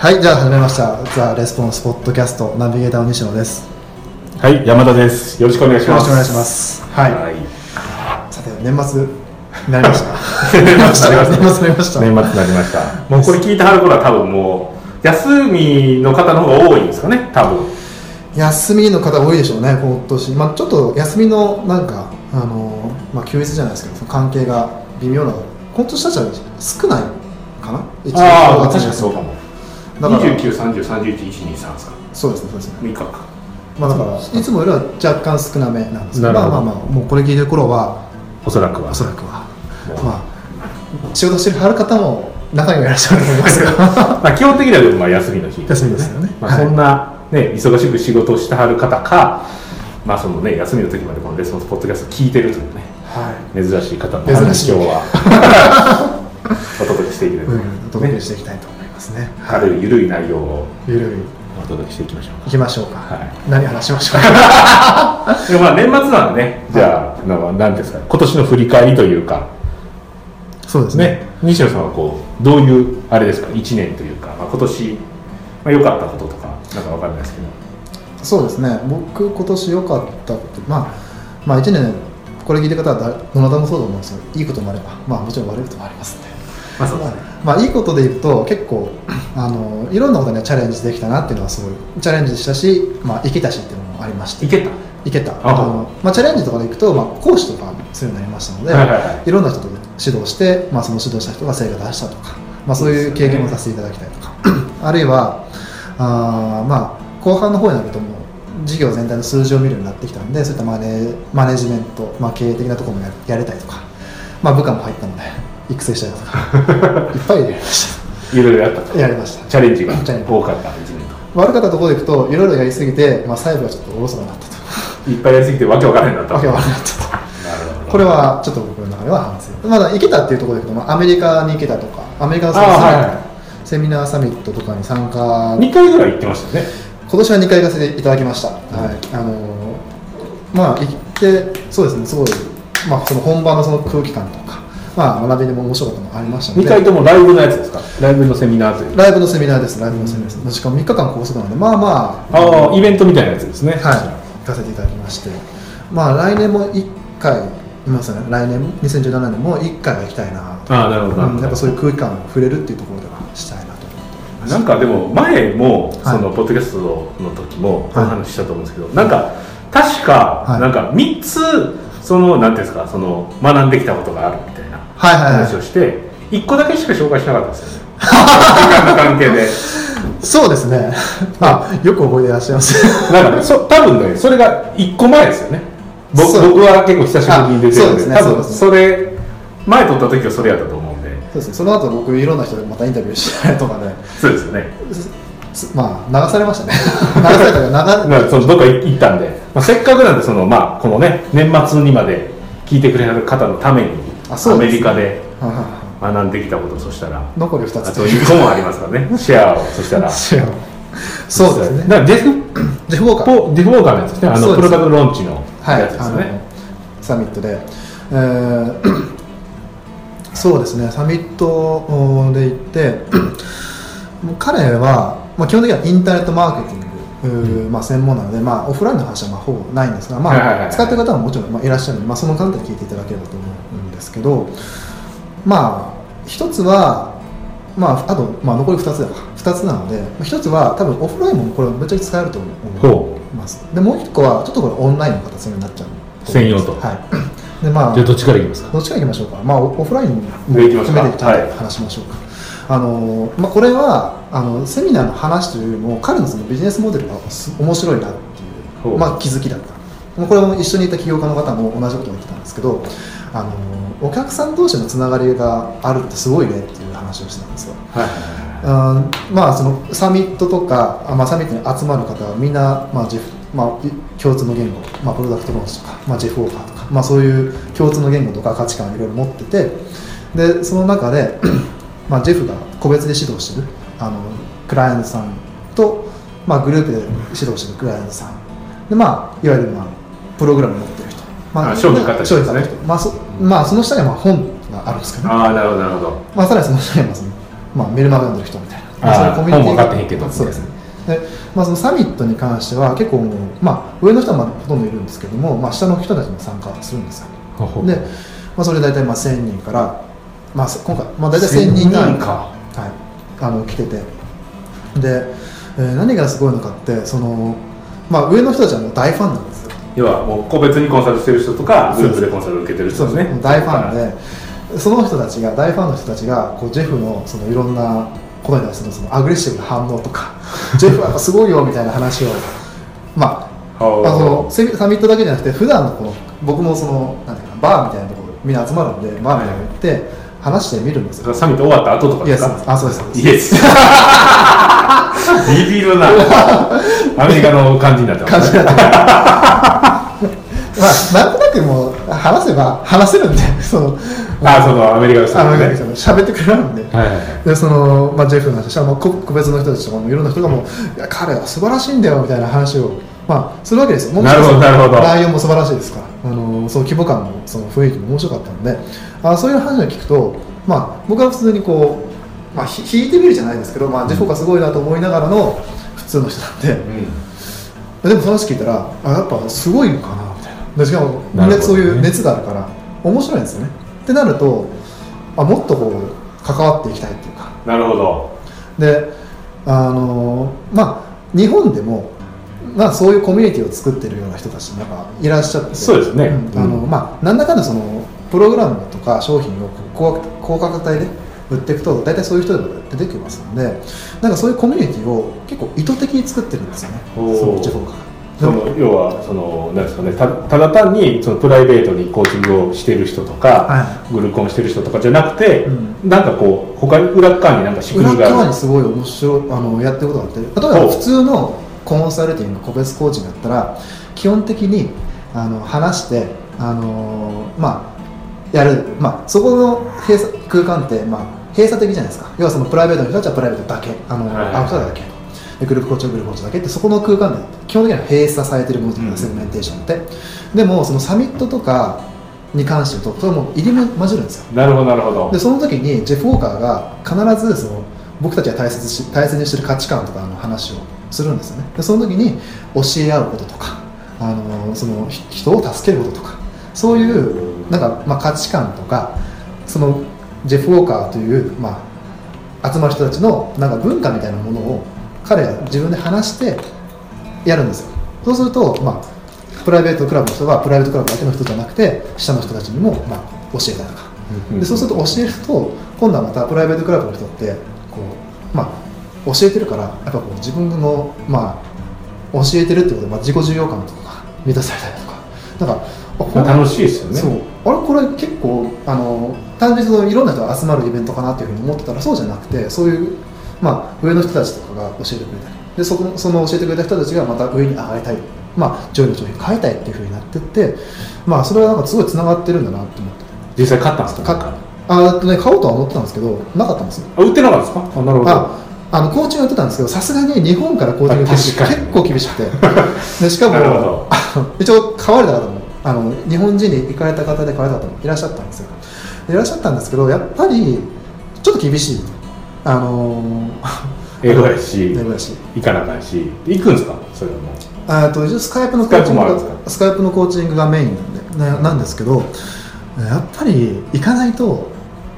はい、じゃあ始めました。ザ・レスポンスポッドキャストナビゲーターの西野です。はい、山田です。よろしくお願いします。よろしくお願いします。はい。はい。さて、年末になりました。年末になりました 年末になりました。年末になりました。もうこれ聞いてはる頃は多分もう休みの方の方が多いんですかね。多分。休みの方多いでしょうね、今年。まあちょっと休みのなんか、あのまあ休日じゃないですけど、その関係が微妙な、今年たちは少ないかな？一年ああ、正確月かにそうかも。だから二十九、三十、三十一、一二三ですか？そうですね、そうですね。三日か。まあだから、いつもよりは若干少なめなんですけど、まあまあまあ、もうこれ聞いてる頃は、おそらくは。おそらくは、まあ、仕事してるはる方も中にはいらっしゃると思いますが、まあ基本的にはでもまあ休みの日。休みですよね。まあそんなね忙しく仕事をしてはる方か、まあそのね休みの時までこのレスポンスポッドキャスト聞いてるというねはい、珍しい方の珍しい。今日は お届けしていければうん、お届けねしていきたいと思いますね。軽い緩い内容をゆるいお届けしていきましょう行きましょうか。はい何話しましょうか。でもまあ年末なんでね、じゃあ、なんなんですか、今年の振り返りというか、そうですね。ね、西野さんはこう、どういう、あれですか、1年というか、まあ、今年、まあ、良かったこととか、なんかわかんないですけど、そうですね。僕今年良かったこと、まあまあ一年これ聞いてる方はだどなたもそうだと思うんですけど、いいこともあれば、まあもちろん悪いこともありますんで。まあそうですね、まあいいことで言うと結構あのいろんなことにはチャレンジできたなっていうのはすごい。チャレンジしたし、まあ、いけたしっていうのもありまして。いけた。いけた。ああの、まあ、チャレンジとかでいくと、まあ、講師とかするようになりましたので、はいはいはい。いろんな人と指導して、まあ、その指導した人が成果出したとか、まあ、そういう経験をさせていただきたいとか、あるいはあー、まあ、後半の方になるともう事業全体の数字を見るようになってきたんでそういったマネマネジメント、まあ、経営的なところもややれたりとか、まあ、部下も入ったので育成したりとかいっぱいやりましいろいろやった。とた。やりました。チャレンジが多かった1年悪かったところでいくといろいろやりすぎて、まあ、細部がちょっとおろそかになったと。と。いっぱいやりすぎてわけわからへんなった。わけわからなったと。これはちょっと僕の中では反省。まだ行けたっていうところでいくと、まあ、アメリカに行けたとかアメリカのサミットセミナーサミットとかに参加。2回ぐらい行ってましたよね。今年は2回行かせていただきました、はい。あのーまあ行ってそうですねすごい、まあ、その本場のその空気感とか、まあ、学びでも面白かったのもありましたの2で回ともライブのやつですか？ライブのセミナーという。か。ライブのセミナーですライブのセミナーです、しかも3日間拘束なのでまあまあ。ああ、イベントみたいなやつですね。はい、行かせていただきまして、まあ来年も1回、いますよね、来年、2017年も1回は行きたいなと、ああ、なるほど。うんやっぱそういう空気感を触れるっていうところではしたいなと思って。なんかでも前もはい。そのポッドキャストの時もこはい。の話したと思うんですけど、なんか確かはい。なんか3つそのなんていうんですかその学んできたことがあるみたいなはいはいはい。話をして1個だけしか紹介しなかったんですよね。時間の関係で。そうですね、あよく覚えていらっしゃいます。なんかねそ多分ねそれが1個前ですよね。僕僕は結構久しぶりに出てるんであそうですね多分それ前撮った時はそれやったと思うんで。そうですね、その後僕、いろんな人でまたインタビューしたりとかで、そうですよね。すまあ、流されましたね、流されたから、流まあ、そのどっか行ったんで、まあ、せっかくなんでその、まあ、このね年末にまで聞いてくれる方のためにアあそうですメリカではいはいはい。学んできたことそしたら残り2つ。あと2個もありますからね。シェアをそしたら。そうですね、だからデフジェフ・ウォーカー。ポデフォーカーのやつですね。あのプロダクトローンチのやつですよね、サミットで、えー そうですね、サミットで行って、彼は、まあ、基本的にはインターネットマーケティング、まあ、専門なので、まあ、オフラインの話はまあほぼないんですが、まあ、はいはいはいはい。使ってる方ももちろんまあいらっしゃるので、まあ、その観点で聞いていただければと思うんですけど、まあ、一つは、まあ、あと、まあ、残り2つだ2つなので、まあ一つは多分オフラインもこれめっちゃ使えると思ほいます。でもう一個は、ちょっとこれオンラインの形になっちゃう。専用と。はい。で、まあ、じゃあどっちからいきますか？どっちからいきましょうか、まあ、オオフラインも含めて話しましょうか、あのまあ、これはあのセミナーの話というよりも彼のそのビジネスモデルがす面白いなっていう、まあ、気づきだった。これも一緒にいた起業家の方も同じことを言ってたんですけどあのお客さん同士のつながりがあるってすごいねっていう話をしてたんですよ。はいはいあーまあそのサミットとか、あまあ、サミットに集まる方はみんな、まあジェフまあ、い共通の言語、まあ、プロダクトローンチとか、まあ、ジェフ・ウォーカーとか、まあ、そういう共通の言語とか価値観をいろいろ持っててでその中で、まあ、ジェフが個別で指導してるあのクライアントさんと、まあ、グループで指導してるクライアントさん。で、まあ、いわゆる、まあ、プログラムを持ってる人、まあ商品買った人ですね。まあそまあ、その下にはまあ本があるんですけど、ああなるほどなるほど。まあ、さらにその下にはまあその、まあ、メルマガ読んでる人みたいな。まあ、そういうあーコミュニティ本ってへんけど。そうですね。で、まあ、そのサミットに関しては結構まあ、上の人はまあほとんどいるんですけども、まあ、下の人たちも参加するんですよ。で、まあ、それで大体まあ1000人から、まあ、今回、まあ、大体1000人単位。1000人か。はい、あの来てて。で、えー何がすごいのかってその、まあ、上の人たちはもう大ファンなんですよ。要はもう個別にコンサルしてる人とかグループでコンサル受けてる人ですね。大ファンでその人たちが大ファンの人たちがこうジェフのそのいろんなことに対してのそのアグレッシブな反応とか ジェフはやっぱすごいよみたいな話をまあ。あのセミサミットだけじゃなくて普段のこの僕もそのなんていうかなバーみたいなところみんな集まるんでバーみたいなの行って話してみるんですよサミット終わった後とかですか？あそうです。イエス。ビビるな。アメリカの感じになってますね。感じになってまあなんとなくもう話せば話せるんで そのあそのアメリカの人あのね。喋ってくれるんで。はいはいはい。でその、まあ、ジェフの話は、まあ、個個別の人たちとかもいろんな人がもういや彼は素晴らしいんだよみたいな話を、まあ、するわけですよ。なるほどなるほど。内容も素晴らしいですから。あのその規模感もその雰囲気も面白かったので。あそういう話を聞くと、まあ、僕は普通にこう、まあ、ひ引いてみるじゃないですけど、まあ、ジェフがすごいなと思いながらの普通の人なんで、でもその話聞いたらあやっぱすごいのかなみたいな。でしかもね。なそういう熱があるから面白いんですよね。ってなるとあもっとこう関わっていきたいっていうか。なるほど。であのまあ日本でもまあ、そういうコミュニティを作ってるような人たちなんかいらっしゃってそうですね。ん。あのうん。まあ、なんだかんだそのプログラムとか商品を高高価格帯で売っていくと大体そういう人でも出てきますのでなんかそういうコミュニティを結構意図的に作ってるんですよね。その地方が。その要はそのなんですかねたただ単にそのプライベートにコーチングをしてる人とか、はグルコンしてる人とかじゃなくて、うん。なんかこう他に裏側になんか仕組裏みがある。側にすごい面白いあのやってることがあって例えば普通のコンサルティング個別コーチングだったら基本的にあの話してあのまあやる、まあ、そこの閉鎖空間って、まあ、閉鎖的じゃないですか。要はそのプライベートの人たちはプライベートだけ。あの、アウトだけ。でグループコーチはグループコーチだけってそこの空間で基本的には閉鎖されてるものじゃないですか、うん。セグメンテーションって。でもそのサミットとかに関してとそれはもう入り混じるんですよ。なるほどなるほど。でその時にジェフ・ウォーカーが必ずその僕たちが大切し大切にしてる価値観とかの話をするんですよね。でその時に教え合うこととかあのそのひ人を助けることとかそういうなんか、まあ、価値観とかそのジェフ・ウォーカーという、まあ、集まる人たちのなんか文化みたいなものを彼が自分で話してやるんですよ。そうすると、まあ、プライベートクラブの人はプライベートクラブだけの人じゃなくて下の人たちにも、まあ、教えたりとか。でそうすると教えると今度はまたプライベートクラブの人ってこう、まあ、教えてるからやっぱこう自分の、まあ、教えてるってことで、まあ、自己重要感とかが満たされたりとか。なんか楽しいですよね。そう。あれこれ結構あの単純にいろんな人が集まるイベントかなっていうふうに思ってたらそうじゃなくてそういう、まあ、上の人たちとかが教えてくれたり。でそこその教えてくれた人たちがまた上に上がりたい、まあ、上位の商品変えたいっていうふうになってって、まあ、それはなんかすごいつながってるんだなって思って。実際買ったんですか？かあとね、買おうとは思ってたんですけどなかったんですよ。あ売ってなかったんですか？あなるほどああのコーチングやってたんですけどさすがに日本からコーチングって結構厳しくて。でしかも 一応買われた方もあの日本人で行かれた方で買われた方もいらっしゃったんですよいらっしゃったんですけどやっぱりちょっと厳しい。あの 英語やし英語だし。行かなあかんし。行くんですか？それはも。うあとスカイプのコーチングスカイプのコーチングがメインなんでななんですけどやっぱり行かないと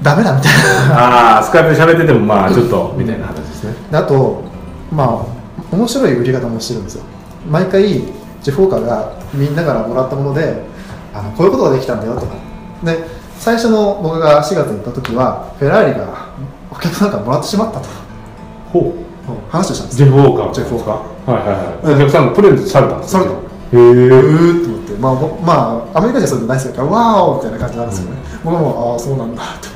ダメだみたいな。ああスカイプで喋っててもまあちょっとみたいな話ですね。であとまあ面白い売り方もしてるんですよ。毎回ジェフ・ウォーカーがみんなからもらったものであのこういうことができたんだよとか。で最初の僕が4月に行った時はフェラーリがお客さんからもらってしまったと。ほ話をしたんですジェフ・ウォーカージェフウォーカー。はいはいはい。お客さんがプレゼントされたんですされた。へうえーって思って、まあ、ぼまあアメリカ人はそういうのないですからわーおみたいな感じなんですよね、僕もああそうなんだと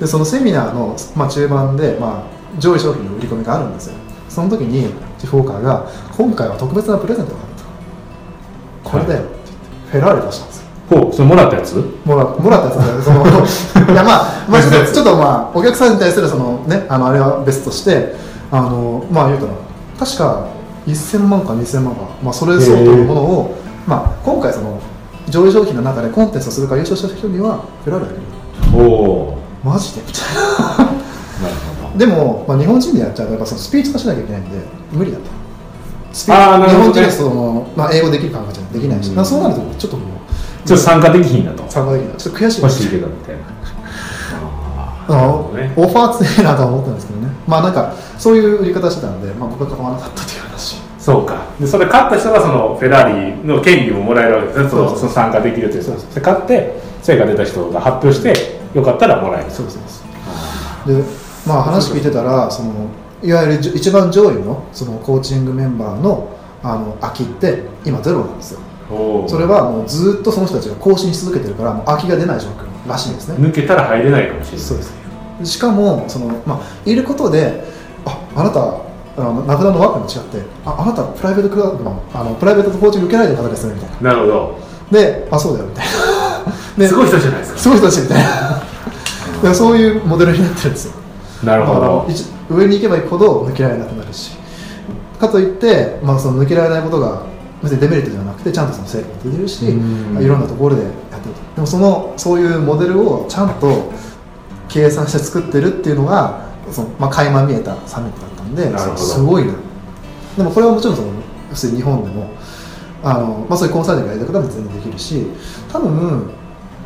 でそのセミナーの、まあ、中盤で、まあ、上位商品の売り込みがあるんですよ。その時にジェフ・ウォーカーが今回は特別なプレゼントがあると。これだよって言ってフェラーリ出したんですよ。ほうそれもらったやつ？もらもらったやつでその いやまあ、まあ、ちょっとちょっとまあお客さんに対するそのねあのあれは別としてあのまあ言うたら確か1000万か2000万か、まあ、それ相当のものを、まあ、今回その上位商品の中でコンテストするから優勝した人にはフェラーリだけどおおマジで？みたいななるほでも、まあ、日本人でやっちゃうとやっぱそのスピーチ化しなきゃいけないんで無理だとスピあーなる日本人でその、まあ、英語できる感覚じゃできないし、うんまあそうなるとちょっともうちょっと参加できひんだと。参加できないちょっと悔しい欲しいけどみたいな。あのね。オファー強いなとは思ったんですけどね。まあなんかそういう売り方してたんで、まあ、僕は買わなかったという話。そうか。でそれ勝った人がそのフェラーリの権利ももらえるわけですね。そのそうそうその参加できるという。そうそうで勝って成果出た人が発表してよかったらもらえる。そうですでまあ話聞いてたらそのいわゆる一番上位のそのコーチングメンバーのあの空きって今ゼロなんですよ。それはもうずっとその人たちが更新し続けてるからもう空きが出ない状況らしいんですね。抜けたら入れないかもしれない。そうです。しかもその、まあ、いることでああなたあの名札の枠に違ってああなたプライベートクラブのあのプライベートコーチング受けられてる方ですねみたいな。なるほど。であそうだよみたいなすごい人じゃないですか。すごい人たちみたいな。でそういうモデルになってるんですよ。なるほど。一上に行けば行くほど抜けられなくなるし。かといって、まあ、その抜けられないことが別にデメリットではなくてちゃんとその成果が出てるしうん。いろんなところでやってると。でもそのそういうモデルをちゃんと計算して作ってるっていうのがその、まあ、垣間見えたサミットだったんですごいな。でもこれはもちろんその普通に日本でもあの、まあ、そういうコンサルティングやりた方も全然できるし多分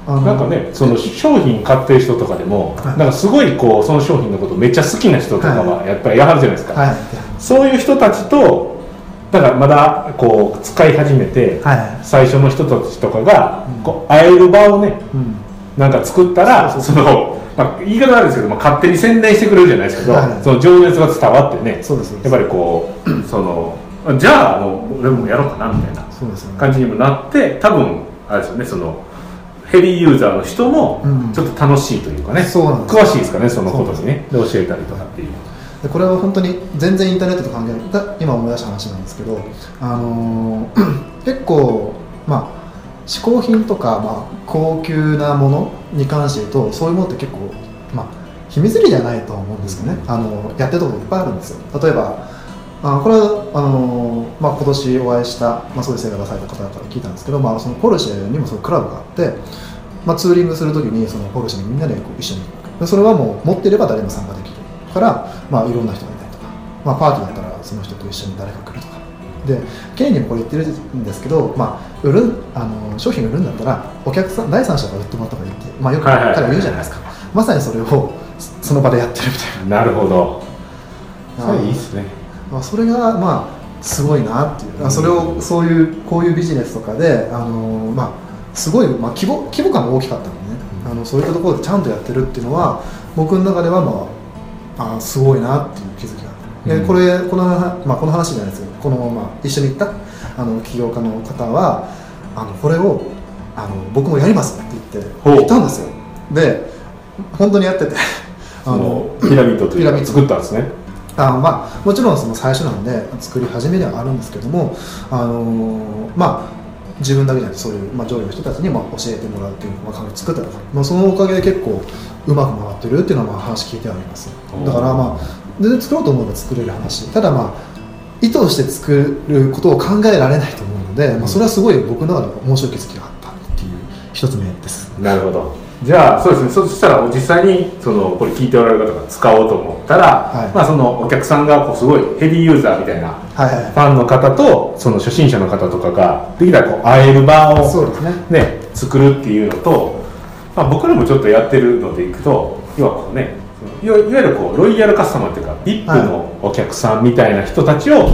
なんかねその商品買ってる人とかでもはい。なんかすごいこうその商品のことめっちゃ好きな人とかはやっぱりやはるじゃないですか、はい。そういう人たちとだからまだこう使い始めて、はい。最初の人たちとかがうん。こう会える場をねうん。なんか作ったらその、まあ、言い方なんですけど、まあ、勝手に宣伝してくれるじゃないですけど、はい。その情熱が伝わってねやっぱりこうそのじゃあもう俺もやろうかなみたいな感じにもなって多分あれですよねそのヘビーユーザーの人もうん。ちょっと楽しいというかね、そうなん詳しいですかねそのことにねで教えたりとかっていう。でこれは本当に全然インターネットと関係ないだ今思い出した話なんですけど、あのー 結構まあ嗜好品とか、まあ、高級なものに関して言うとそういうものって結構、まあ、秘密裏じゃないとは思うんですけどね、あのやってるところいっぱいあるんですよ。例えばあこれはあのー、まあ、今年お会いした、まあ、そういう成果がされた方から聞いたんですけど、まあ、そのポルシェにもそういうクラブがあって、まあ、ツーリングするときにそのポルシェにみんなでこう一緒に行く。でそれはもう持っていれば誰でも参加できるから、まあ、いろんな人がいたりとか、まあ、パーティーだったらその人と一緒に誰か来るとか。でケイにもこれ言ってるんですけど、まあ、売るあの商品売るんだったらお客さん第三者が売ってもらった方がいいって、まあ、よく彼は言うじゃないですか。まさにそれをその場でやってるみたいな。なるほど。それいいっすねまあ、それがまあすごいなっていう、あそれをそういうこういうビジネスとかで、あのまあ、すごい、まあ、規模規模感が大きかったのでね、あのそういったところでちゃんとやってるっていうのは僕の中では、まあ、あすごいなっていう気づきがあって、うん。でこれこの,、まあ、この話じゃないですけどこの、まあ、一緒に行ったあの起業家の方はあのこれをあの僕もやりますって言ってほう。言ったんですよ。で本当にやってて。あそののピラミッドというかピラミッド。作ったんですねあまあ、もちろんその最初なんで作り始めではあるんですけども、あのーまあ、自分だけじゃなくてそういう、まあ、上位の人たちにまあ教えてもらうっていう、まあ、環境を作ったとか、まあ、そのおかげで結構うまく回ってるっていうのはまあ話聞いてあります。だからまあ全然作ろうと思えば作れる話。ただまあ意図して作ることを考えられないと思うので、まあ、それはすごい僕の中で面白い気づきがあったっていう一つ目です。なるほどじゃあそうですね。そしたら実際にそのこれ聞いておられる方が使おうと思ったら、はい。まあ、そのお客さんがこうすごいヘビーユーザーみたいなファンの方とその初心者の方とかができたらこう会える場をそうですね。ね、作るっていうのと、まあ、僕らもちょっとやってるのでいくと要はこうねいわいわゆるこうロイヤルカスタマーっていうか VIP のお客さんみたいな人たちを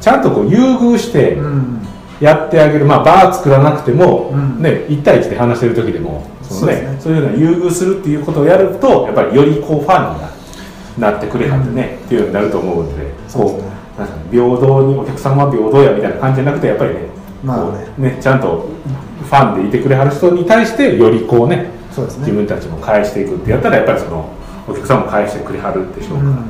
ちゃんとこう優遇してうん。やってあげる、まあ、バー作らなくても、うん。ね、1対1で話してる時でもですね。そういうのを優遇するっていうことをやるとやっぱりよりこうファンにななってくれはってね、っていうようになると思うのでこそうね。平等にお客様は平等やみたいな感じじゃなくてやっぱりね,、まあね。ねちゃんとファンでいてくれはる人に対してよりこうねそうですね。自分たちも返していくってやったらやっぱりそのお客さんも返してくれはるでしょうから、うん。ま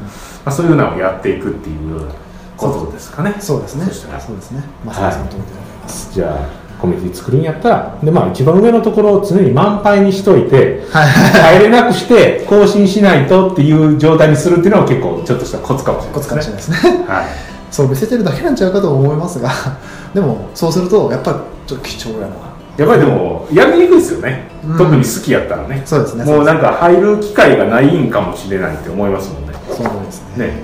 あ、そういうのをやっていくっていうようなことですかね。そうですね。そうですね。まさにその通りでございじゃあコミュニティ作るんやったらで、まあ、一番上のところを常に満杯にしといてはい。入れなくして更新しないとっていう状態にするっていうのは結構ちょっとしたコツかもしれないコツかもしれないですね。はい。そう見せてるだけなんちゃうかと思いますが でもそうするとやっぱりちょっと貴重やな。やっぱりでもやりにくいですよね、うん。特に好きやったらね。そうですね。もうなんか入る機会がないんかもしれないって思いますもんね。その通りですね。ね。やっ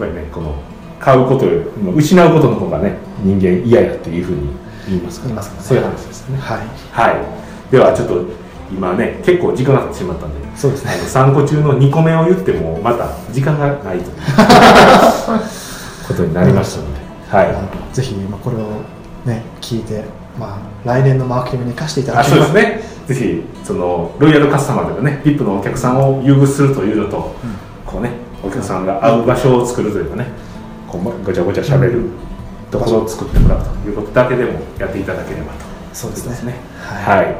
ぱりねこの買うことよりも失うことの方がね人間嫌やっていうふうに言いますかね。そういう話ですね。はい。はい。ではちょっと今ね結構時間が経ってしまったんでそうですね。あの3個中の2個目を言ってもまた時間がないと。い うことになりましたので、はい。ぜひまあこれをね聞いてまあ来年のマーケティングに生かしていただあければ。そうですね。ぜひそのロイヤルカスタマーとかね VIP のお客さんを優遇するというのと、こうねお客さんが会う場所を作るというかねこうごちゃごちゃしゃべるところを作ってもらうということだけでもやっていただければとそうですね。ですね。はい、はい、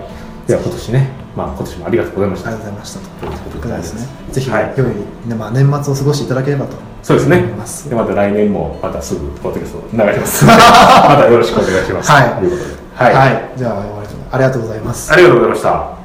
では今年ねまあ今年もありがとうございました。ありがとうございましたと。ということでです。ねぜひはい。良い、ねまあ、年末を過ごしていただければと。そうですね。でまた来年もまたすぐポッドキャスト流します。またよろしくお願いします。はい。ということで。はい、はい、じゃあ終わりとありがとうございます。ありがとうございました